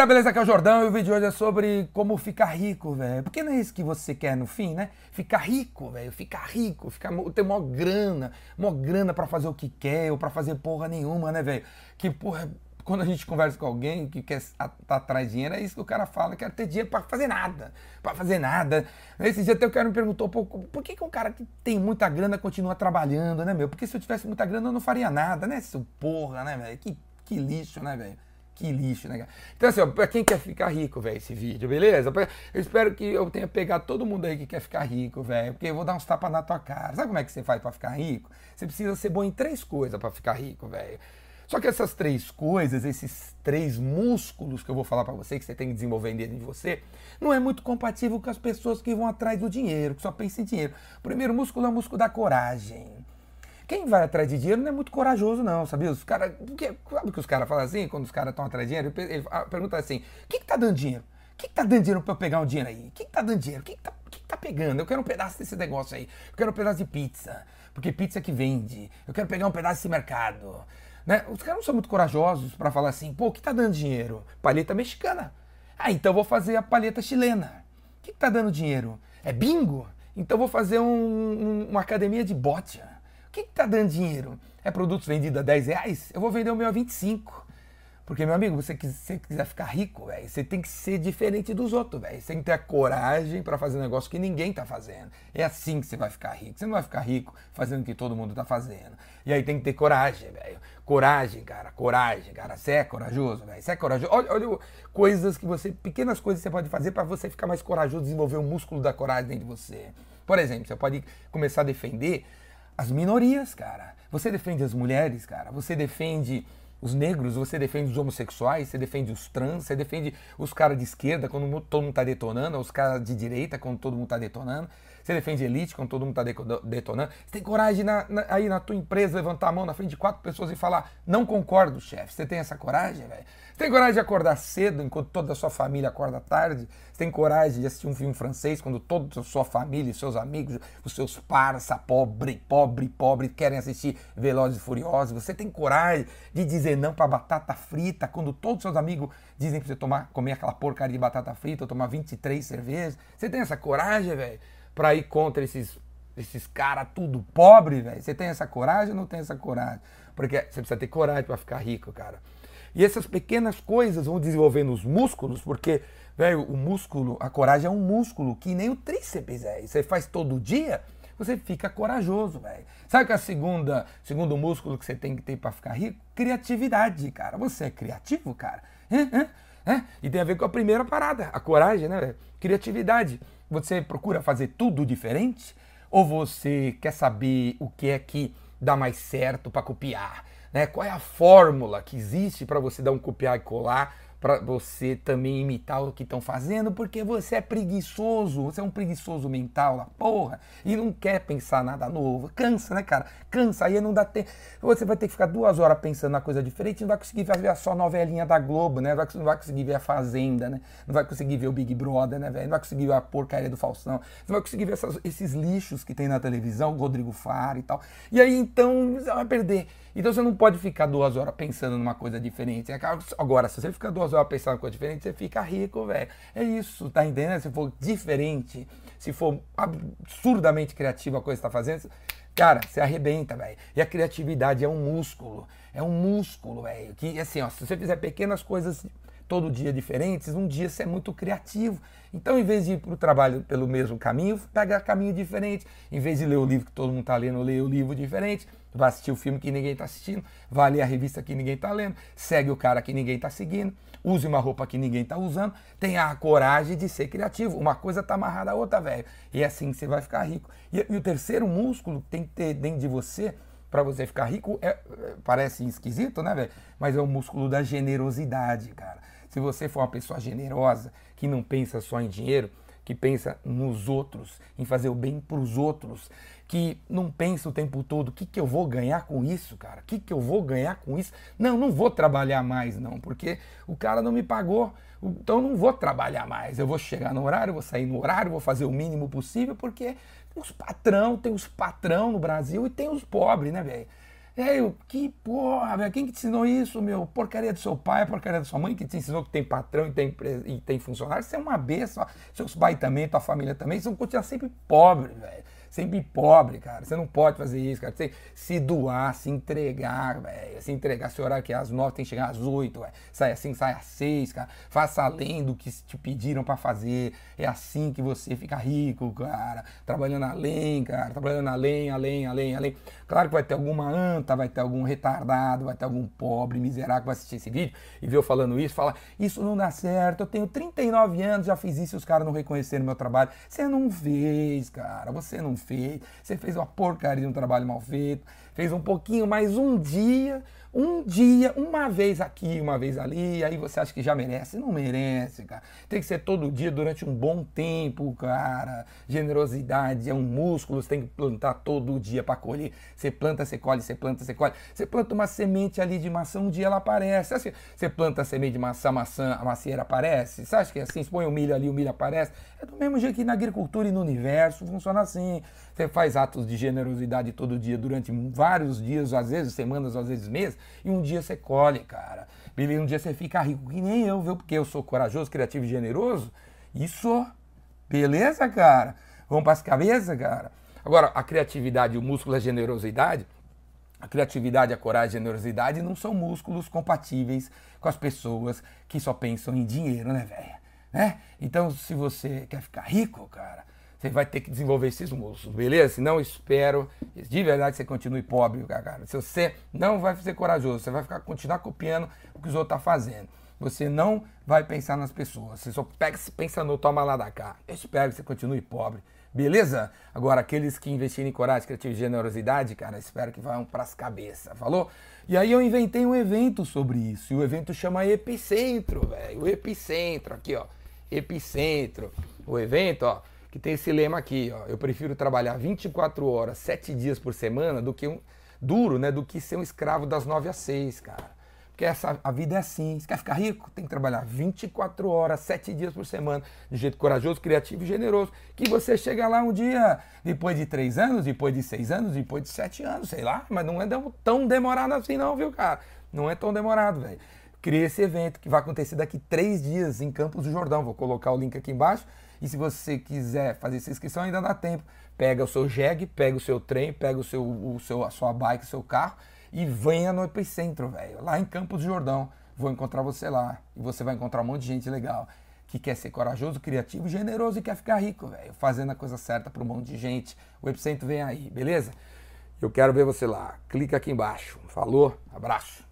galera, beleza? Aqui é o Jordão e o vídeo de hoje é sobre como ficar rico, velho. Porque não é isso que você quer no fim, né? Ficar rico, velho. Ficar rico, ficar, ter maior grana, maior grana pra fazer o que quer ou pra fazer porra nenhuma, né, velho? Que, porra, quando a gente conversa com alguém que quer tá atrás de dinheiro, é isso que o cara fala, quer ter dinheiro para fazer nada, para fazer nada. Esse dia até o cara me perguntou, por, por que, que um cara que tem muita grana continua trabalhando, né, meu? Porque se eu tivesse muita grana eu não faria nada, né, seu porra, né, velho? Que, que lixo, né, velho? Que lixo, né, cara? Então, assim, ó, pra quem quer ficar rico, velho, esse vídeo, beleza? Eu espero que eu tenha pegado todo mundo aí que quer ficar rico, velho, porque eu vou dar uns tapas na tua cara. Sabe como é que você faz para ficar rico? Você precisa ser bom em três coisas para ficar rico, velho. Só que essas três coisas, esses três músculos que eu vou falar para você, que você tem que desenvolver dentro de você, não é muito compatível com as pessoas que vão atrás do dinheiro, que só pensam em dinheiro. O primeiro músculo é o músculo da coragem. Quem vai atrás de dinheiro não é muito corajoso, não, sabia? Os cara, porque, sabe que os caras falam assim, quando os caras estão atrás de dinheiro? Ele pergunta assim: o que, que tá dando dinheiro? O que, que tá dando dinheiro para eu pegar um dinheiro aí? O que, que tá dando dinheiro? O que, que, tá, que, que tá pegando? Eu quero um pedaço desse negócio aí. Eu quero um pedaço de pizza. Porque pizza é que vende. Eu quero pegar um pedaço desse mercado. Né? Os caras não são muito corajosos para falar assim, pô, o que tá dando dinheiro? Palheta mexicana. Ah, então vou fazer a palheta chilena. O que, que tá dando dinheiro? É bingo? Então vou fazer um, um, uma academia de bote. O que, que tá dando dinheiro? É produtos vendidos a 10 reais? Eu vou vender o meu a 25. Porque, meu amigo, você, você quiser ficar rico, véio, você tem que ser diferente dos outros, velho. Você tem que ter a coragem para fazer um negócio que ninguém tá fazendo. É assim que você vai ficar rico. Você não vai ficar rico fazendo o que todo mundo tá fazendo. E aí tem que ter coragem, velho. Coragem, cara, coragem, cara. Você é corajoso, velho. Você é corajoso. Olha, olha coisas que você, pequenas coisas que você pode fazer para você ficar mais corajoso, desenvolver o músculo da coragem dentro de você. Por exemplo, você pode começar a defender as minorias, cara. Você defende as mulheres, cara. Você defende os negros, você defende os homossexuais, você defende os trans, você defende os caras de esquerda quando todo mundo está detonando, os caras de direita quando todo mundo está detonando, você defende elite quando todo mundo está detonando. Você tem coragem na, na, aí na tua empresa levantar a mão na frente de quatro pessoas e falar: não concordo, chefe. Você tem essa coragem, velho? Você tem coragem de acordar cedo enquanto toda a sua família acorda tarde? Você tem coragem de assistir um filme francês quando toda a sua família, seus amigos, os seus parça, pobre, pobre, pobre, querem assistir Velozes e Furiosos? Você tem coragem de dizer não para batata frita quando todos os seus amigos dizem para você tomar, comer aquela porcaria de batata frita ou tomar 23 cervejas? Você tem essa coragem, velho? Para ir contra esses, esses caras tudo pobre, velho? Você tem essa coragem ou não tem essa coragem? Porque você precisa ter coragem para ficar rico, cara. E essas pequenas coisas vão desenvolvendo os músculos, porque, velho, o músculo, a coragem é um músculo que nem o tríceps é. Você faz todo dia, você fica corajoso, velho. Sabe que a segunda, segundo músculo que você tem que ter para ficar rico? Criatividade, cara. Você é criativo, cara? É, é, é. E tem a ver com a primeira parada, a coragem, né? Criatividade. Você procura fazer tudo diferente? Ou você quer saber o que é que dá mais certo para copiar? Né? Qual é a fórmula que existe para você dar um copiar e colar para você também imitar o que estão fazendo, porque você é preguiçoso, você é um preguiçoso mental lá, porra, e não quer pensar nada novo. Cansa, né, cara? Cansa, aí não dá tempo. Você vai ter que ficar duas horas pensando na coisa diferente, não vai conseguir ver a só novelinha da Globo, né? Não vai conseguir ver a Fazenda, né? Não vai conseguir ver o Big Brother, né, velho? Não vai conseguir ver a porcaria do Faustão. Não vai conseguir ver essas, esses lixos que tem na televisão, Rodrigo Faro e tal. E aí, então, você vai perder. Então você não pode ficar duas horas pensando numa coisa diferente. Agora, se você ficar duas horas pensando numa coisa diferente, você fica rico, velho. É isso, tá entendendo? Se for diferente, se for absurdamente criativo a coisa que tá fazendo, cara, você arrebenta, velho. E a criatividade é um músculo. É um músculo, velho. Que assim, ó, se você fizer pequenas coisas todo dia diferentes, um dia você é muito criativo. Então, em vez de ir para o trabalho pelo mesmo caminho, pega caminho diferente. Em vez de ler o livro que todo mundo está lendo, lê o livro diferente. Vai assistir o filme que ninguém está assistindo, vai ler a revista que ninguém está lendo, segue o cara que ninguém está seguindo, use uma roupa que ninguém está usando, tenha a coragem de ser criativo. Uma coisa está amarrada à outra, velho. E é assim que você vai ficar rico. E, e o terceiro músculo que tem que ter dentro de você para você ficar rico é, parece esquisito, né, velho? Mas é o músculo da generosidade, cara. Se você for uma pessoa generosa, que não pensa só em dinheiro, que pensa nos outros, em fazer o bem para os outros, que não pensa o tempo todo, o que, que eu vou ganhar com isso, cara? O que, que eu vou ganhar com isso? Não, não vou trabalhar mais, não, porque o cara não me pagou, então não vou trabalhar mais. Eu vou chegar no horário, vou sair no horário, vou fazer o mínimo possível, porque os patrão, tem os patrão no Brasil e tem os pobres, né, velho? Velho, que porra, velho, quem que te ensinou isso, meu? Porcaria do seu pai, porcaria da sua mãe, que te ensinou que tem patrão e tem, e tem funcionário. Você é uma besta, seus pais também, tua família também, você vão continuar sempre pobre, velho sempre pobre, cara. Você não pode fazer isso, cara. Você se doar, se entregar, velho. Se entregar, se orar que é às nove tem que chegar às oito, velho. Sai assim, sai às seis, cara. Faça além do que te pediram para fazer. É assim que você fica rico, cara. Trabalhando além, cara. Trabalhando além, além, além, além. Claro que vai ter alguma anta, vai ter algum retardado, vai ter algum pobre, miserável que vai assistir esse vídeo e ver eu falando isso, fala, isso não dá certo, eu tenho 39 anos, já fiz isso e os caras não reconheceram meu trabalho. Você não fez, cara, você não fez. Você fez uma porcaria de um trabalho mal feito, fez um pouquinho mais um dia, um dia, uma vez aqui, uma vez ali, aí você acha que já merece. Não merece, cara. Tem que ser todo dia durante um bom tempo, cara. Generosidade é um músculo, você tem que plantar todo dia para colher. Você planta, você colhe, você planta, você colhe. Você planta uma semente ali de maçã, um dia ela aparece. Assim, você planta a semente de maçã, a maçã, a macieira aparece. Você acha que é assim? Você põe o milho ali, o milho aparece. É do mesmo jeito que na agricultura e no universo funciona assim. Você faz atos de generosidade todo dia durante vários dias, às vezes semanas, às vezes meses e um dia você colhe, cara. Beleza? Um dia você fica rico, que nem eu, viu? Porque eu sou corajoso, criativo e generoso. Isso, beleza, cara? Vamos para as cabeças, cara? Agora, a criatividade, o músculo, a generosidade, a criatividade, a coragem a generosidade não são músculos compatíveis com as pessoas que só pensam em dinheiro, né, velho? Né? Então, se você quer ficar rico, cara, você vai ter que desenvolver esses músculos, beleza? Se não, espero de verdade que você continue pobre, cara. Se você não vai ser corajoso, você vai ficar, continuar copiando o que os outros estão tá fazendo. Você não vai pensar nas pessoas, você só pega, pensa no toma lá da cá. Eu espero que você continue pobre, beleza? Agora, aqueles que investirem em coragem, criatividade e generosidade, cara, espero que vão as cabeças, falou? E aí eu inventei um evento sobre isso, e o evento chama Epicentro, velho. O Epicentro, aqui, ó. Epicentro. O evento, ó que tem esse lema aqui, ó. Eu prefiro trabalhar 24 horas, 7 dias por semana, do que um duro, né? Do que ser um escravo das 9 às 6, cara. Porque essa, a vida é assim. Você quer ficar rico? Tem que trabalhar 24 horas, 7 dias por semana, de jeito corajoso, criativo e generoso. Que você chega lá um dia, depois de 3 anos, depois de 6 anos, depois de 7 anos, sei lá. Mas não é tão demorado assim, não, viu, cara? Não é tão demorado, velho. Criei esse evento que vai acontecer daqui 3 dias em Campos do Jordão. Vou colocar o link aqui embaixo. E se você quiser fazer essa inscrição, ainda dá tempo. Pega o seu jegue, pega o seu trem, pega o seu, o seu, a sua bike, o seu carro e venha no Epicentro, velho. Lá em Campos do Jordão. Vou encontrar você lá. E você vai encontrar um monte de gente legal que quer ser corajoso, criativo, generoso e quer ficar rico, velho. Fazendo a coisa certa para um monte de gente. O Epicentro vem aí, beleza? Eu quero ver você lá. Clica aqui embaixo. Falou? Abraço.